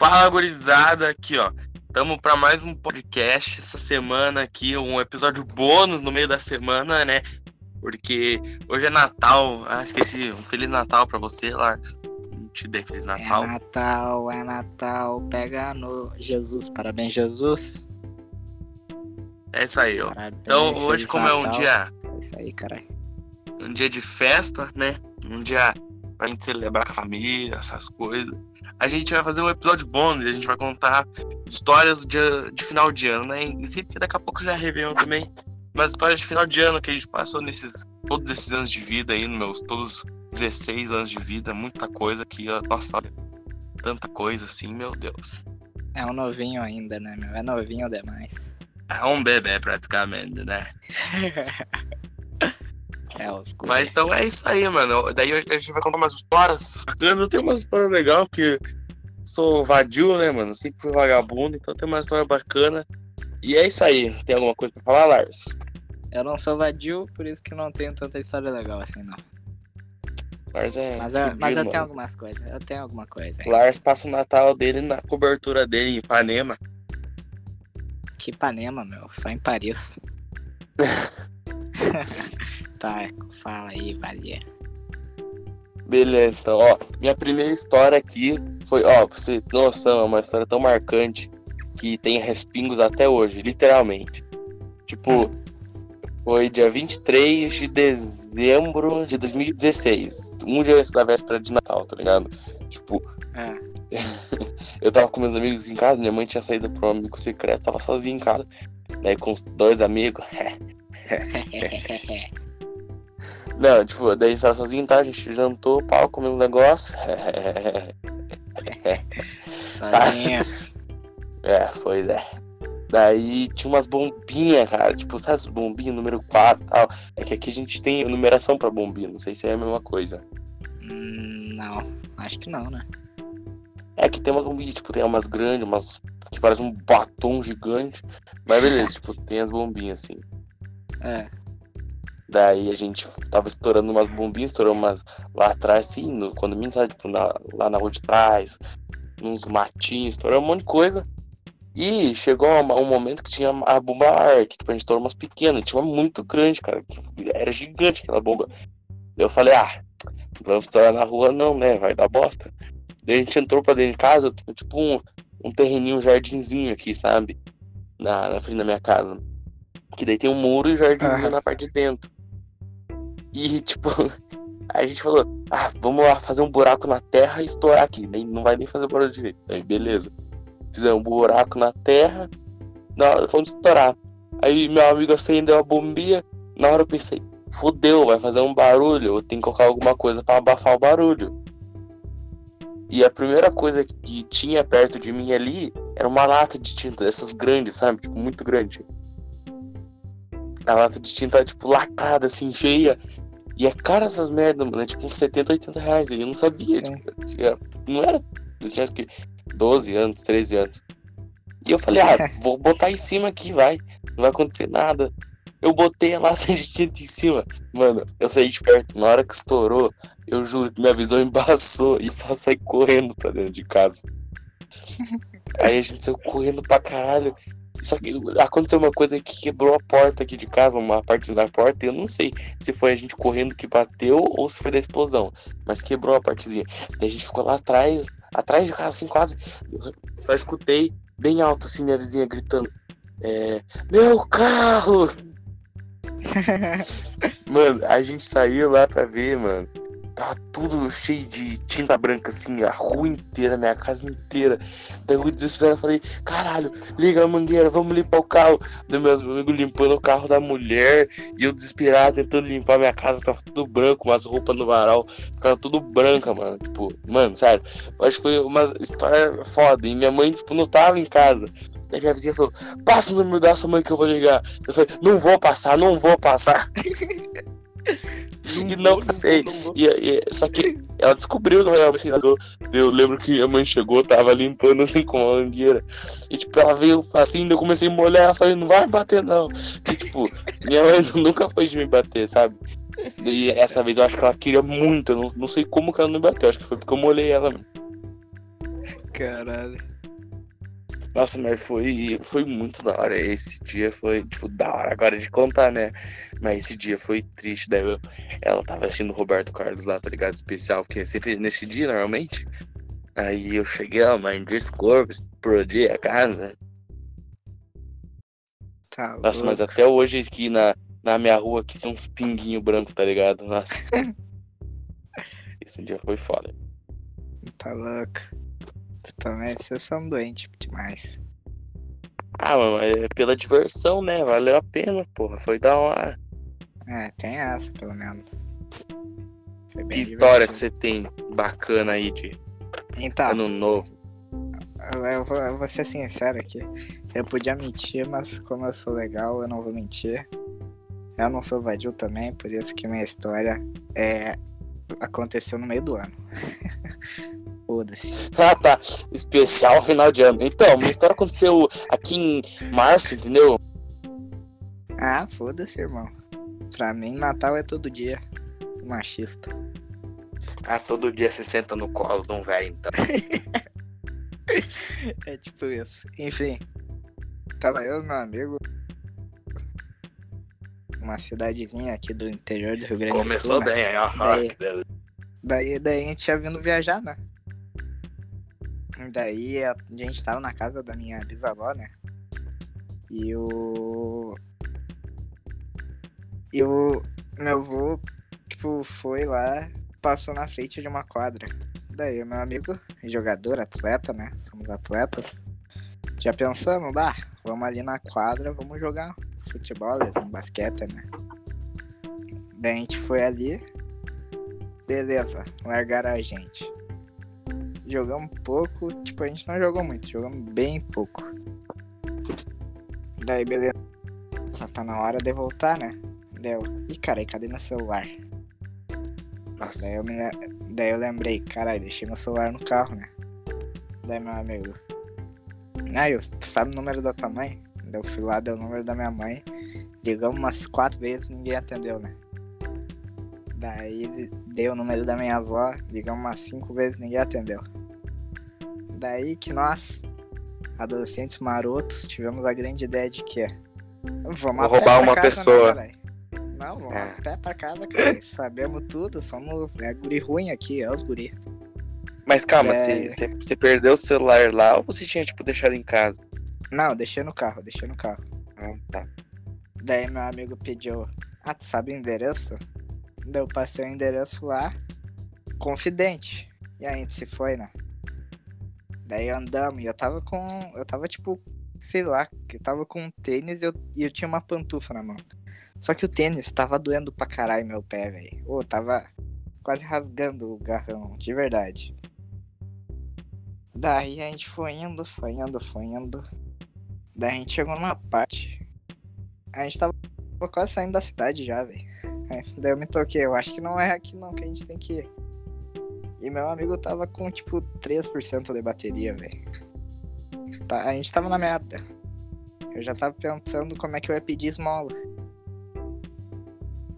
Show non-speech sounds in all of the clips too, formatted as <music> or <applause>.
Fala, gurizada, aqui, ó. Tamo para mais um podcast essa semana aqui, um episódio bônus no meio da semana, né? Porque hoje é Natal. Ah, esqueci. Um Feliz Natal para você, Lars. Não te dei Feliz Natal. É Natal, é Natal. Pega no Jesus. Parabéns, Jesus. É isso aí, ó. Parabéns, Então, hoje, como é um Natal. dia, É isso aí, caralho. um dia de festa, né? Um dia pra gente celebrar com a família, essas coisas. A gente vai fazer um episódio bônus, a gente vai contar histórias de, de final de ano, né? Em si, porque daqui a pouco já é Réveillon também. Mas histórias de final de ano que a gente passou nesses todos esses anos de vida aí, nos meus todos 16 anos de vida, muita coisa que, ó, nossa, olha, tanta coisa assim, meu Deus. É um novinho ainda, né, meu? É novinho demais. É um bebê praticamente, né? <laughs> É. Mas então é isso aí, mano. Daí a gente vai contar umas histórias. Eu tenho uma história legal, porque sou vadio, né, mano? Sempre fui vagabundo, então tem uma história bacana. E é isso aí. Você tem alguma coisa pra falar, Lars? Eu não sou vadio, por isso que não tenho tanta história legal assim, não. Lars é. Mas, eu, mas eu tenho algumas coisas. Eu tenho alguma coisa. aí. Lars passa o Natal dele na cobertura dele em Ipanema. Que Ipanema, meu. Só em Paris. <laughs> tá, fala aí, valia. Beleza, então, ó. Minha primeira história aqui foi, ó, pra você ter noção, é uma história tão marcante que tem respingos até hoje, literalmente. Tipo, foi dia 23 de dezembro de 2016. Um dia antes da véspera de Natal, tá ligado? Tipo, É. <laughs> eu tava com meus amigos em casa, minha mãe tinha saído pra um amigo secreto, tava sozinho em casa. Daí com os dois amigos. <laughs> <laughs> Não, tipo, daí a gente tava sozinho, tá? A gente jantou, pau, comeu um negócio. Sozinhos. <laughs> É, pois é. Daí tinha umas bombinhas, cara. Tipo, sabe as bombinhas número 4 e tal? É que aqui a gente tem numeração pra bombinha, não sei se é a mesma coisa. Hum, não, acho que não, né? É que tem umas bombinhas, tipo, tem umas grandes, umas que parecem um batom gigante. Mas beleza, <laughs> tipo, tem as bombinhas assim. É. Daí a gente tava estourando umas bombinhas, estourando umas lá atrás, assim, no condomínio, sabe? Tipo, na- lá na rua de trás, uns matinhos, estourando um monte de coisa. E chegou um, um momento que tinha a bomba ar, que tipo, a gente estourou umas pequenas, tinha uma muito grande, cara. que Era gigante aquela bomba. Eu falei, ah, não vamos estourar na rua não, né? Vai dar bosta. Daí a gente entrou pra dentro de casa, tipo um, um terreninho, um jardinzinho aqui, sabe? Na, na frente da minha casa. Que daí tem um muro e jardinzinho Aham. na parte de dentro. E, tipo, <laughs> a gente falou, ah, vamos lá fazer um buraco na terra e estourar aqui. Daí não vai nem fazer barulho direito. Aí, beleza. Fizemos um buraco na terra, na hora fomos estourar. Aí meu amigo acendeu a bombinha, na hora eu pensei, fodeu, vai fazer um barulho, eu tenho que colocar alguma coisa pra abafar o barulho. E a primeira coisa que tinha perto de mim ali era uma lata de tinta dessas grandes, sabe? Tipo, muito grande. A lata de tinta, tipo, lacrada, assim, cheia. E é cara essas merda, mano. É tipo uns 70, 80 reais. E eu não sabia, tipo, não era. Eu tinha acho que 12 anos, 13 anos. E eu falei, ah, <laughs> vou botar em cima aqui, vai. Não vai acontecer nada. Eu botei a lata de tinta em cima. Mano, eu saí de perto. Na hora que estourou, eu juro que minha visão <laughs> embaçou e só saí correndo pra dentro de casa. <laughs> Aí a gente saiu correndo pra caralho. Só que aconteceu uma coisa que quebrou a porta aqui de casa, uma parte da porta. e Eu não sei se foi a gente correndo que bateu ou se foi da explosão. Mas quebrou a partezinha. Daí a gente ficou lá atrás, atrás de casa, assim, quase. Eu só, só escutei bem alto, assim, minha vizinha gritando: é, Meu carro! <laughs> Mano, a gente saiu lá pra ver, mano. Tava tudo cheio de tinta branca, assim, a rua inteira, minha casa inteira. Daí eu desesperado falei, caralho, liga a mangueira, vamos limpar o carro. Daí meus amigos limpando o carro da mulher. E eu desesperado tentando limpar minha casa, tava tudo branco, umas roupas no varal. Ficava tudo branca, mano. Tipo, mano, sério. Acho que foi uma história foda. E minha mãe, tipo, não tava em casa. Daí minha vizinha falou, passa o número da sua mãe que eu vou ligar. Eu falei, não vou passar, não vou passar. <laughs> e não passei. E, e- só que ela descobriu que eu era vacinador. Eu lembro que minha mãe chegou, tava limpando assim com a mangueira. E tipo, ela veio assim, eu comecei a molhar. Ela falou, não vai bater não. E tipo, minha mãe <laughs> nunca foi de me bater, sabe? E essa vez eu acho que ela queria muito. Eu não, não sei como que ela não me bateu. Acho que foi porque eu molhei ela. Caralho. Nossa, mas foi, foi muito da hora. Esse dia foi, tipo, da hora agora de contar, né? Mas esse dia foi triste. Daí eu- ela tava assistindo o Roberto Carlos lá, tá ligado? Especial, porque é sempre nesse dia, normalmente. Aí eu cheguei, ó, mãe, desculpa, explodi a casa. Tá Nossa, mas louco. até hoje aqui na, na minha rua aqui tem uns pinguinhos brancos, tá ligado? Nossa. <laughs> Esse dia foi foda. Tá louco. Também, vocês são doentes demais. Ah, mano, é pela diversão, né? Valeu a pena, porra. Foi da hora. É, tem essa, pelo menos. Foi Que história que você tem bacana aí de Então, ano novo? eu, eu vou, eu vou ser sincero aqui. Eu podia mentir, mas como eu sou legal, eu não vou mentir. Eu não sou vadio também, por isso que minha história é aconteceu no meio do ano. <laughs> Foda-se. <laughs> Ah, tá. Especial final de ano. Então, minha história aconteceu aqui em março, entendeu? Ah, foda-se, irmão. Pra mim, Natal é todo dia. Machista. Ah, todo dia você senta no colo de um velho, então. <laughs> É tipo isso. Enfim. Tava eu e meu amigo. Uma cidadezinha aqui do interior do Rio Grande do Começou Sul. né? bem aí, ó. Daí-. Daí, daí a gente ia vindo viajar, né? Daí a gente tava na casa da minha bisavó, né? E o. E o meu avô, tipo, foi lá, passou na frente de uma quadra. Daí o meu amigo, jogador, atleta, né? Somos atletas. Já pensamos, bah, vamos ali na quadra, vamos jogar futebol, um basquete, né? Daí a gente foi ali, Beleza, largaram a gente. Jogamos pouco, tipo, a gente não jogou muito, jogamos bem pouco. Daí, beleza. Só tá na hora de voltar, né? Deu. Ih, cara, cadê meu celular? Nossa. Daí eu, me, daí eu lembrei, caralho, deixei meu celular no carro, né? Daí meu amigo. Aí, tu sabe o número da tua mãe? Daí eu fui lá, deu o número da minha mãe. Ligamos umas quatro vezes ninguém atendeu, né? Daí dei o número da minha avó, ligamos umas cinco vezes ninguém atendeu. Daí que nós, adolescentes marotos, tivemos a grande ideia de que vamos roubar uma né, pessoa. caralho? Não, vamos É. a pé pra casa, cara. <laughs> Sabemos tudo, somos é guri ruim aqui, é os guri. Mas calma, É. você, você, você perdeu o celular lá ou você tinha, tipo, deixado em casa? Não, deixei no carro, deixei no carro. Ah, tá. Daí meu amigo pediu, ah, tu sabe o endereço? Daí eu passei o endereço lá, confidente. E a gente se foi, né? Daí andamos e eu tava com. Eu tava tipo, sei lá, eu tava com um tênis e eu, e eu tinha uma pantufa na mão. Só que o tênis tava doendo pra caralho meu pé, velho. Ô, tava quase rasgando o garrão, de verdade. Daí a gente foi indo, foi indo, foi indo. Daí a gente chegou numa parte. A gente tava quase saindo da cidade já, velho. É, Daí eu me toquei, eu acho que não é aqui não que a gente tem que ir. E meu amigo tava com tipo 3% de bateria, velho. Tá, a gente tava na merda. Eu já tava pensando como é que eu ia pedir esmola.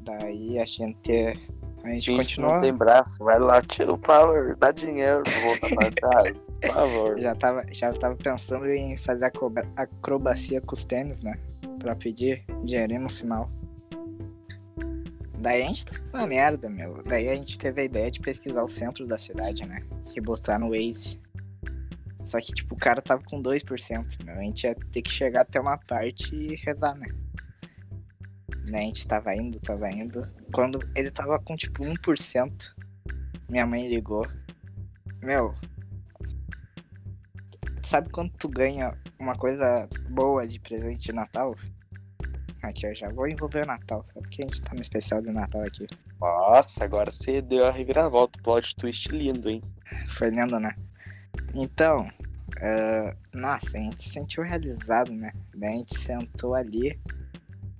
Daí a gente. A gente Gente, continuou. não tem braço, vai lá, tira o power, dá dinheiro pra voltar pra casa, por favor. Já tava, já tava pensando em fazer acroba- acrobacia com os tênis, né? Pra pedir dinheirinho no sinal. Daí a gente tá na merda, meu. Daí a gente teve a ideia de pesquisar o centro da cidade, né? E botar no Waze. Só que, tipo, o cara tava com 2%, meu. A gente ia ter que chegar até uma parte e rezar, né? Daí a gente tava indo, tava indo. Quando ele tava com, tipo, 1%, minha mãe ligou. Meu, sabe quando tu ganha uma coisa boa de presente de Natal? Aqui, eu já vou envolver o Natal, só porque a gente tá no especial de Natal aqui. Nossa, agora você deu a reviravolta, plot twist lindo, hein? Foi lindo, né? Então, ah, nossa, a gente se sentiu realizado, né? Daí a gente sentou ali,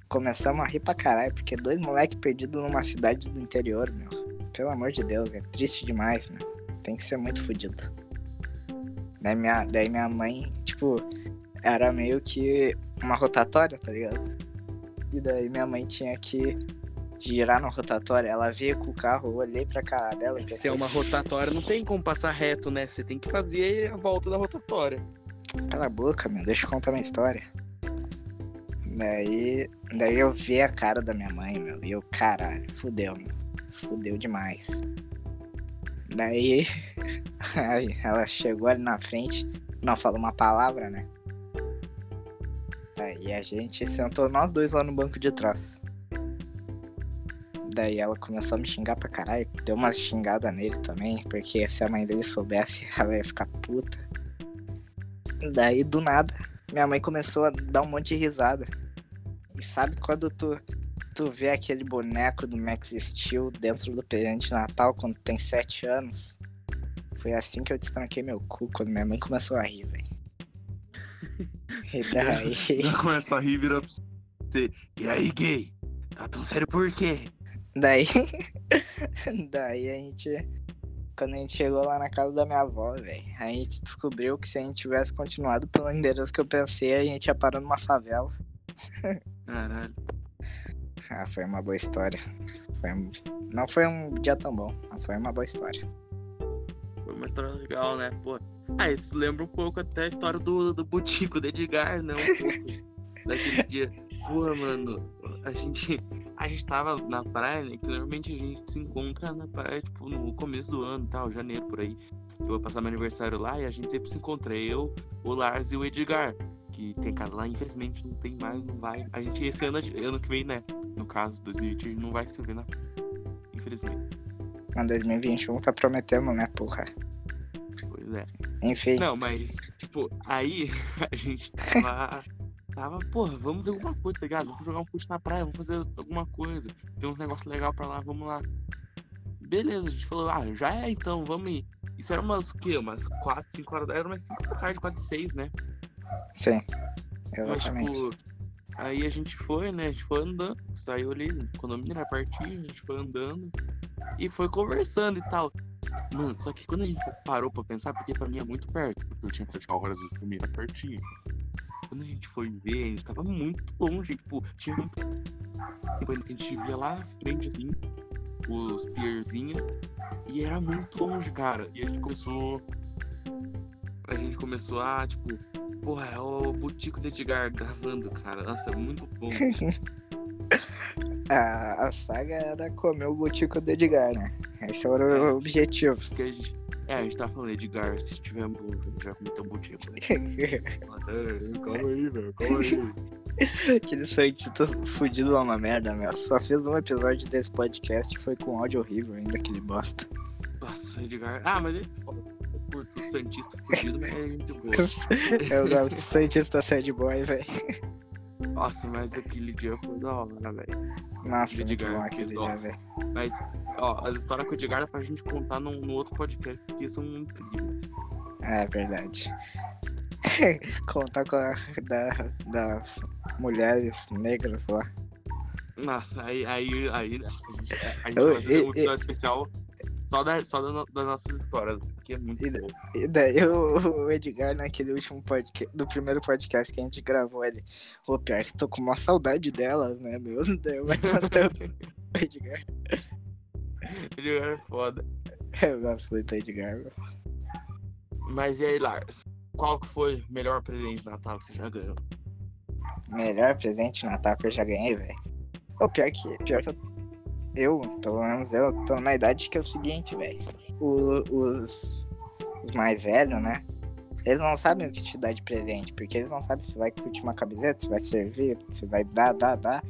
começamos a rir pra caralho, porque dois moleques perdidos numa cidade do interior, meu. Pelo amor de Deus, é triste demais, meu. Tem que ser muito fodido. Daí minha, daí minha mãe, tipo, era meio que uma rotatória, tá ligado? E daí minha mãe tinha que girar na rotatória. Ela veio com o carro, eu olhei pra cara dela Se tem uma rotatória, não tem como passar reto, né? Você tem que fazer a volta da rotatória. cala a boca, meu, deixa eu contar minha história. Daí, daí eu vi a cara da minha mãe, meu, e eu, caralho, fudeu, meu. Fudeu demais. Daí, <laughs> aí ela chegou ali na frente, não falou uma palavra, né? Daí a gente sentou nós dois lá no banco de trás. Daí ela começou a me xingar pra caralho. Deu uma xingada nele também, porque se a mãe dele soubesse, <laughs> ela ia ficar puta. Daí, do nada, minha mãe começou a dar um monte de risada. E sabe quando tu, tu vê aquele boneco do Max Steel dentro do presente de Natal quando tem 7 anos? Foi assim que eu destranquei meu cu quando minha mãe começou a rir, velho. E daí. Começa a rir e vira pra você. E aí, gay? Tá tão sério por quê? Daí. <laughs> daí a gente. Quando a gente chegou lá na casa da minha avó, velho, a gente descobriu que se a gente tivesse continuado pelo endereço que eu pensei, a gente ia parar numa favela. Caralho. Ah, foi uma boa história. Foi um- Não foi um dia tão bom, mas foi uma boa história. Foi uma história legal, né? Pô. Ah, isso lembra um pouco até a história do, do Butico do Edgar, né? Um pouco <laughs> daquele dia. Porra, mano, a gente. A gente tava na praia, né? Que normalmente a gente se encontra na praia, tipo, no começo do ano e tal, janeiro por aí. Eu vou passar meu aniversário lá e a gente sempre se encontra. Eu, o Lars e o Edgar. Que tem casa lá, infelizmente não tem mais, não vai. A gente, esse ano, ano que vem, né? No caso, 2020, não vai se ver na. Infelizmente. Mas 2021 tá prometendo, né, porra? Pois é. Enfim, Não, mas, tipo, aí <laughs> a gente tava. Tava, porra, vamos fazer alguma coisa, tá ligado? Vamos jogar um fute na praia, vamos fazer alguma coisa. Tem uns negócios legais pra lá, vamos lá. Beleza, a gente falou, ah, já é então, vamos ir. Isso era umas, o quê? Umas 4, 5 horas da Era umas 5 da tarde, quase 6, né? sim. Mas, Exatamente. tipo, aí a gente foi, né? A gente foi andando, saiu ali, no condomínio era pertinho, a gente foi andando e foi conversando e tal. Mano, só que quando a gente parou pra pensar, porque pra mim é muito perto, porque eu tinha que praticar horas pra mim era pertinho. Quando a gente foi ver, a gente tava muito longe, tipo, tinha muito ainda que a gente via lá na frente, assim, os pierzinhos, e era muito longe, cara. E a gente começou. A gente começou a, tipo, Porra, é o Butico de Edgar gravando, cara. Nossa, é muito bom. <laughs> A, a saga era comer o botico do Edgar, né? Esse era o objetivo. Porque a gente. É, a gente tava falando, Edgar, se tiver bom, velho, já cometeu um Butico. Né? calma aí, velho, calma aí. Aquele cientista fudido é uma merda, meu. Só fiz um episódio desse podcast e foi com áudio horrível ainda, aquele bosta. Nossa, Edgar. Ah, mas ele é curto o Santista fudido, mas é gente boa. <laughs> Eu gosto do cientista sad boy, velho. Nossa, mas aquele dia foi da hora, velho. Nossa, muito Edgar, bom que aquele dia, velho. Mas, ó, as histórias com o Edgar dá pra gente contar num, num outro podcast, porque são incríveis. É verdade. <laughs> Contar com a da, das mulheres negras lá. Nossa, aí, aí, aí, nossa, a gente, a gente Eu- vai fazer um episódio especial só, da, só da das nossas histórias, porque é muito E- bom. E daí <laughs> o, o Edgar, naquele último podcast, do primeiro podcast que a gente gravou, ele. Ô, pior que tô com uma saudade delas, né, meu? <laughs> Daí eu <laughs> o Edgar. Edgar é foda. Eu gosto muito do Edgar, meu. Mas e aí, Lars? Qual que foi o melhor presente de Natal que você já ganhou? Melhor presente de Natal que eu já ganhei, velho. Ô, pior que, pior que eu, eu, pelo menos eu, tô na idade que é o seguinte, velho. Os, os mais velhos, né? Eles não sabem o que te dar de presente, porque eles não sabem se vai curtir uma camiseta, se vai servir, se vai dar, dar, dar.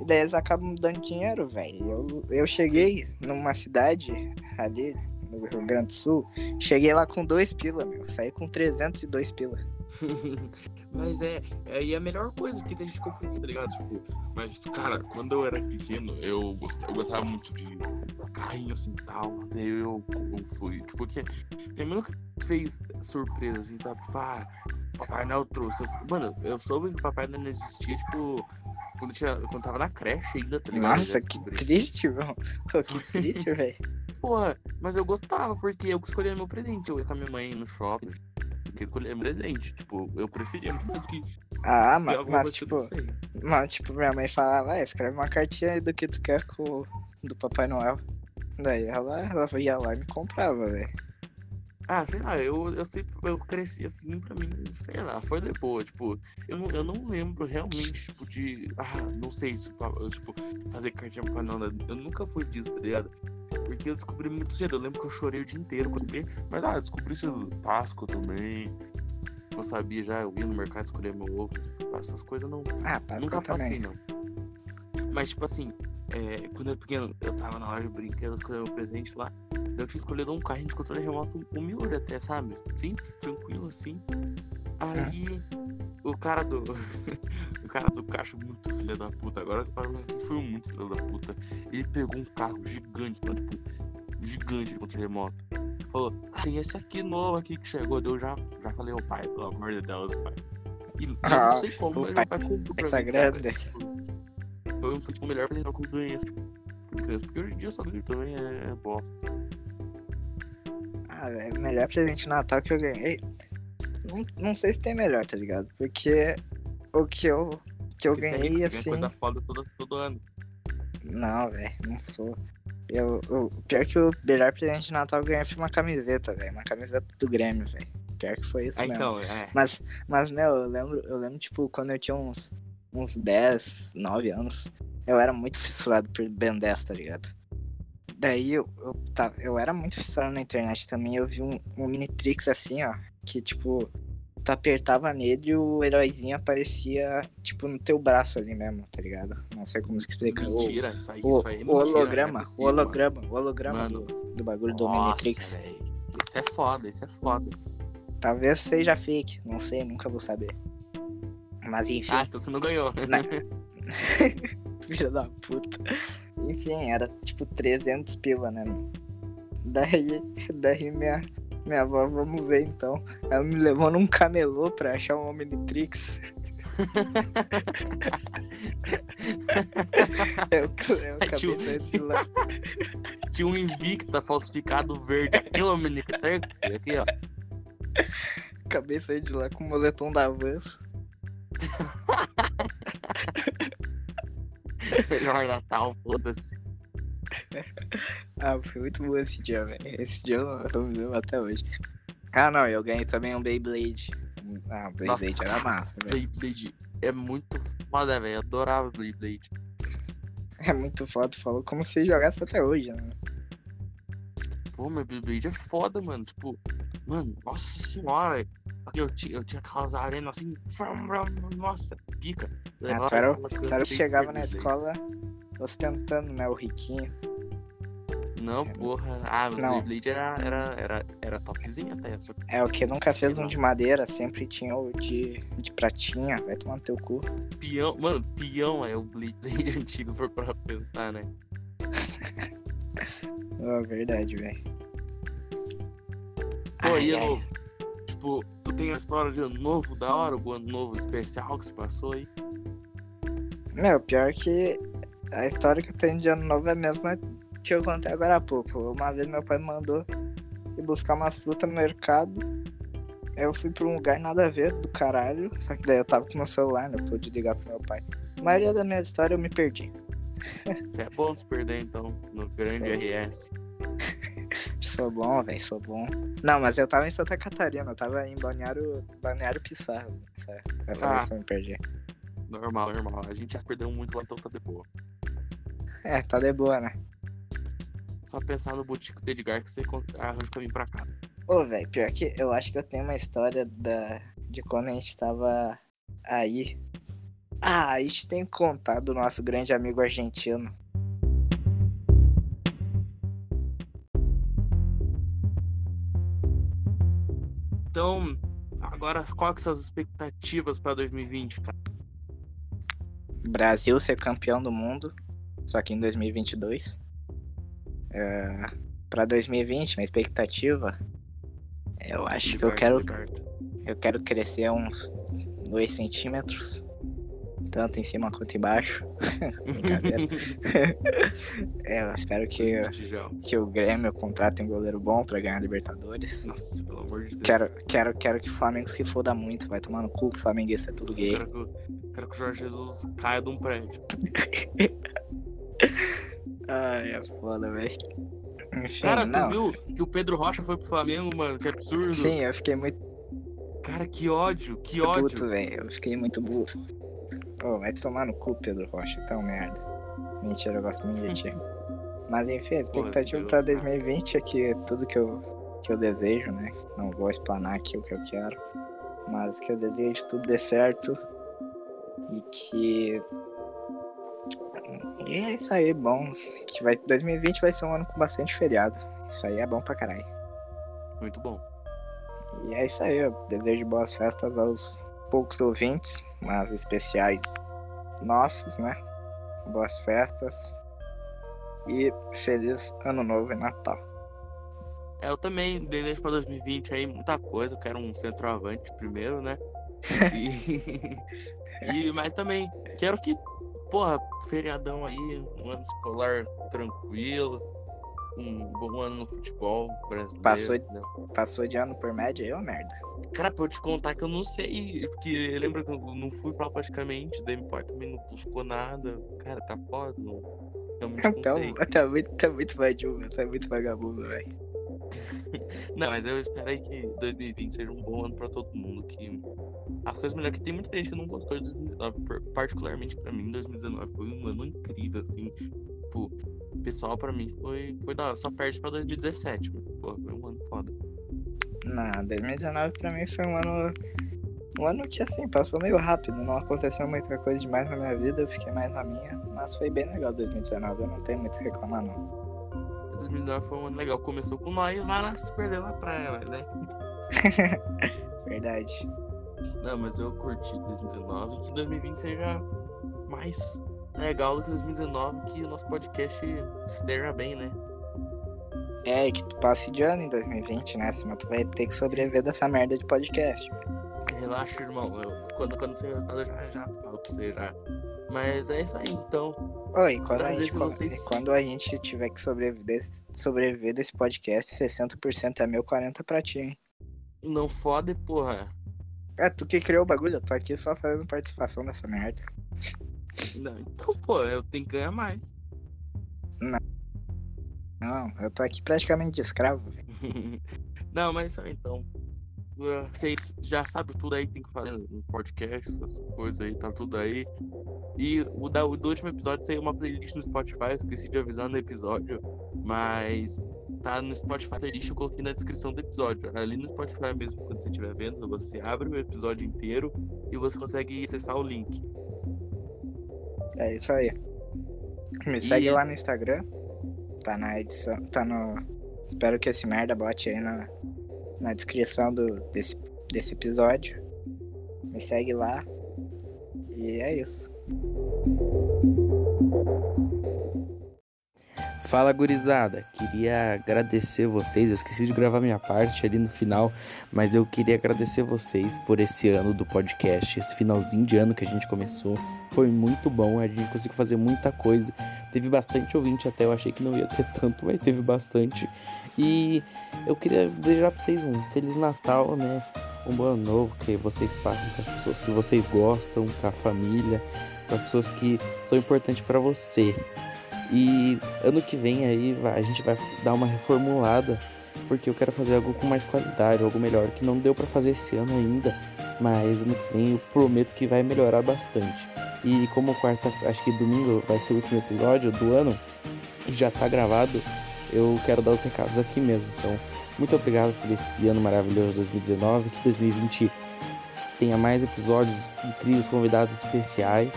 E daí eles acabam dando dinheiro, velho. Eu, eu cheguei numa cidade ali no Rio Grande do Sul, cheguei lá com dois pila, meu. Saí com 302 pila. <laughs> Mas é, aí é a melhor coisa, porque daí a gente compra, tá ligado? Tipo, mas, cara, quando eu era pequeno, eu gostava, eu gostava muito de carrinho assim e tal. Daí eu, eu fui, tipo, que minha mãe nunca fez surpresa, assim, sabe? Tipo, ah, Papai Noel trouxe. Mano, eu soube que o Papai Noel não existia, tipo, quando, tinha, quando tava na creche ainda, tá ligado? Nossa, que triste. Pô, que triste, <laughs> velho. Porra, mas eu gostava, porque eu que escolhia meu presente. Eu ia com a minha mãe no shopping, porque escolher presente. Tipo, eu preferia muito mais que Ah, que mas, que tipo, mas, tipo, minha mãe falava, ah, escreve uma cartinha aí do que tu quer com, do Papai Noel. Daí ela, ela ia lá e me comprava, velho. Ah, sei lá, eu, eu sempre eu cresci assim, pra mim, sei lá, foi de boa, tipo, eu não, eu não lembro realmente, tipo, de. Ah, não sei se tipo, fazer cartinha pra não, eu nunca fui disso, tá ligado? Porque eu descobri muito cedo, eu lembro que eu chorei o dia inteiro quando vi, mas ah, eu descobri isso Páscoa também. Eu sabia já, eu ia no mercado escolher meu ovo, essas coisas não. Ah, Páscoa nunca também. passei, não. Mas, tipo assim, é, quando eu era pequeno, eu tava na loja brinquedos, escolhi meu presente lá. Eu tinha escolhido um carrinho de controle remoto humilde até, sabe? Simples, tranquilo assim. Aí o cara do. <laughs> o cara do caixa, muito filho da puta. Agora que foi muito filho da puta. Ele pegou um carro gigante, mano, tipo, gigante de controle remoto. Falou, ah, tem esse aqui novo aqui que chegou. Eu já, já falei, ô pai, pelo amor de Deus, pai. E Ah, não sei como, o mas meu pai comprou pra tá mim, cara, grande. tipo, foi, foi tipo, o melhor presente que eu ganhei, assim, tipo, criança. Porque hoje em dia só grito também é, é bosta. Ah, velho, o melhor presente de Natal que eu ganhei. Não, não sei se tem melhor, tá ligado? Porque o que eu, que eu Porque ganhei, você ganha assim. coisa foda todo, todo ano. Não, velho, não sou. Eu, eu- pior que o melhor presente de Natal eu ganhei foi uma camiseta, velho. Uma camiseta do Grêmio, velho. Pior que foi isso Ah, mesmo. então, é. Mas, mas, meu, eu lembro, eu lembro, tipo, quando eu tinha uns, uns 10, 9 anos, eu era muito fissurado por Ben 10, tá ligado? Daí eu, eu, tava, eu era muito fissurado na internet também, eu vi um, um Minitrix assim, ó, que tipo, tu apertava nele e o heróizinho aparecia, tipo, no teu braço ali mesmo, tá ligado? Não sei como se explica. O- Mentira, isso aí, O, isso aí é o é holograma, possível, o holograma, o holograma do, do bagulho do Nossa, Minitrix. velho. Isso é foda, isso é foda. Talvez seja fake, não sei, nunca vou saber. Mas enfim. Ah, então você não ganhou. Na- <laughs> <laughs> Filha da puta. Enfim, era tipo 300 pila, né? Daí, daí minha, minha avó, vamos ver então. Ela me levou num camelô pra achar um Omnitrix. eu, eu acabei Tio. saindo de lá. Tinha um Invicta falsificado verde. Aquilo é o Minictex, aqui, ó. Saindo de lá com o moletom da Vans. <laughs> Melhor Natal, foda-se. <laughs> Ah, foi muito bom esse dia, velho. Esse dia eu, eu me lembro até hoje. Ah, não, eu ganhei também um Beyblade. Ah, o Beyblade Nossa. era massa, velho. Beyblade é muito foda, velho. Eu Adorava Beyblade. <laughs> É muito foda, falou como se jogasse até hoje, né? Pô, meu Beyblade é foda, mano. Tipo, mano, nossa senhora. Eu tinha, eu tinha aquelas arenas assim. Nossa, pica. Ah, tu era, tu era chegava na escola ostentando, né? O riquinho. Não, porra. Ah, o Não. Beyblade era, era, era, era topzinho até. Só É, o que nunca fez um de madeira, sempre tinha o de, de pratinha. Vai tomar no teu cu. peão, mano, peão é o Beyblade <laughs> antigo, for pra pensar, né? Oh, <laughs> verdade, velho. Pô, Ai, e ai. ano, tipo, tu tem a história de ano novo da hora, algum ano novo especial que se passou aí? Meu, pior que a história que eu tenho de ano novo é a mesma que eu contei agora há pouco. Uma vez meu pai me mandou ir buscar umas frutas no mercado. Eu fui pra um lugar nada a ver do caralho. Só que daí eu tava com meu celular, né? Pude ligar pro meu pai. A maioria da minha história eu me perdi. Isso é bom se perder, então, no grande Sei. RS. <laughs> Sou bom, velho, sou bom. Não, mas eu tava em Santa Catarina, eu tava em Balneário, Balneário Pissarro. Essa, essa Ah. vez que eu me perdi. Normal, normal. A gente já perdeu muito lá, então tá de boa. É, tá de boa, né? Só pensar no Boutique do Edgar que você arranja pra vir pra cá. Ô, velho, pior que eu acho que eu tenho uma história da, de quando a gente tava aí. Ah, a gente tem que contar do nosso grande amigo argentino. Então, agora, qual que são as expectativas pra 2020, cara? Brasil ser campeão do mundo, só que em 2022. É, pra 2020, minha expectativa, eu acho que eu quero, eu quero crescer uns 2 centímetros, tanto em cima quanto embaixo. <laughs> Brincadeira. <laughs> É, eu espero que, que o Grêmio contrate um goleiro bom pra ganhar a Libertadores. Nossa, pelo amor de Deus. Quero, quero, quero que o Flamengo se foda muito, vai tomar no cu, o flamenguista é tudo gay. Quero que, quero que o Jorge Jesus caia de um prédio. <laughs> Ai, é foda, velho. Enfim, Cara, não. tu viu que o Pedro Rocha foi pro Flamengo, mano? Que absurdo. Sim, eu fiquei muito Cara, que ódio, que ódio. puto, velho. Eu fiquei muito burro. Ô, vai tomar no cu, Pedro Rocha, tão merda. Mentira, eu gosto muito de ti. <laughs> Mas enfim, a expectativa pra 2020 é que tudo que eu, que eu desejo, né? Não vou explanar aqui o que eu quero. Mas que eu desejo tudo dê certo. E que. E é isso aí, bom. Que vai, 2020 vai ser um ano com bastante feriado. Isso aí é bom pra caralho. Muito bom. E é isso aí, eu desejo boas festas aos poucos ouvintes, mas especiais nossos, né? Boas festas e feliz ano novo e Natal. É, eu também desejo pra 2020 aí muita coisa. Eu quero um centroavante primeiro, né? <laughs> E, <laughs> e- mas também quero que, porra, feriadão aí, um ano escolar tranquilo, um bom ano no futebol brasileiro. Passou- né? Passou de ano por média aí, ô merda. Cara, pra eu te contar que eu não sei, porque lembra que eu não fui pra praticamente, meu pai também não buscou nada. Cara, tá foda, não. Então, <laughs> sei. tá muito, tá muito é muito vagabundo, velho. <laughs> Não, mas eu espero aí que 2020 seja um bom ano pra todo mundo. Que as coisas melhores, que tem muita gente que não gostou de 2019, por- particularmente pra mim, 2019 foi um ano incrível, assim. Tipo, pessoal, pra mim foi, foi da hora, só perde pra 2017, mano. Pô, foi um ano foda. Não, 2019 pra mim foi um ano. Um ano que assim, passou meio rápido, não aconteceu muita coisa demais na minha vida, eu fiquei mais na minha, mas foi bem legal 2019, eu não tenho muito que reclamar não. 2019 foi um legal, começou com nós lá na- se perder na praia, né? <laughs> Verdade. Não, mas eu curti 2019 e que 2020 seja mais legal do que 2019, que o nosso podcast esteja bem, né? É, que tu passe de ano em 2020, né? Senão tu vai ter que sobreviver dessa merda de podcast. Relaxa, irmão. Eu, quando, quando sair o resultado, eu já, já falo pra você já. Mas é isso aí, então. Oi, quando a, gente, vocês- quando a gente tiver que sobreviver, sobreviver desse podcast, 60% é meu, 40% pra ti, hein? Não fode, porra. É, tu que criou o bagulho, eu tô aqui só fazendo participação nessa merda. Não, então, pô, eu tenho que ganhar mais. Não, eu tô aqui praticamente de escravo, velho. <laughs> Não, mas então. Vocês já sabem tudo aí que tem que fazer no podcast, essas coisas aí, tá tudo aí. E o, da, o do último episódio saiu uma playlist no Spotify, eu esqueci de avisar no episódio, mas tá no Spotify playlist, eu coloquei na descrição do episódio. Ali no Spotify mesmo, quando você estiver vendo, você abre o episódio inteiro e você consegue acessar o link. É isso aí. Me segue E- lá no Instagram. Tá na edição. Tá no. Espero que esse merda bote aí na, na descrição do, desse, desse episódio. Me segue lá. E é isso. Fala gurizada, queria agradecer vocês. Eu esqueci de gravar minha parte ali no final, mas eu queria agradecer vocês por esse ano do podcast, esse finalzinho de ano que a gente começou. Foi muito bom, a gente conseguiu fazer muita coisa. Teve bastante ouvinte até, eu achei que não ia ter tanto, mas teve bastante. E eu queria desejar pra vocês um Feliz Natal, né? Um bom ano novo, que vocês passem com as pessoas que vocês gostam, com a família, com as pessoas que são importantes pra você. E ano que vem aí a gente vai dar uma reformulada, porque eu quero fazer algo com mais qualidade, algo melhor, que não deu pra fazer esse ano ainda, mas ano que vem eu prometo que vai melhorar bastante. E como quarta, acho que domingo vai ser o último episódio do ano e já tá gravado, eu quero dar os recados aqui mesmo. Então, muito obrigado por esse ano maravilhoso de 2019, que 2020 tenha mais episódios incríveis, convidados especiais.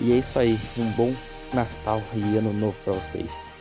E é isso aí, um bom Natal e Ano Novo pra vocês.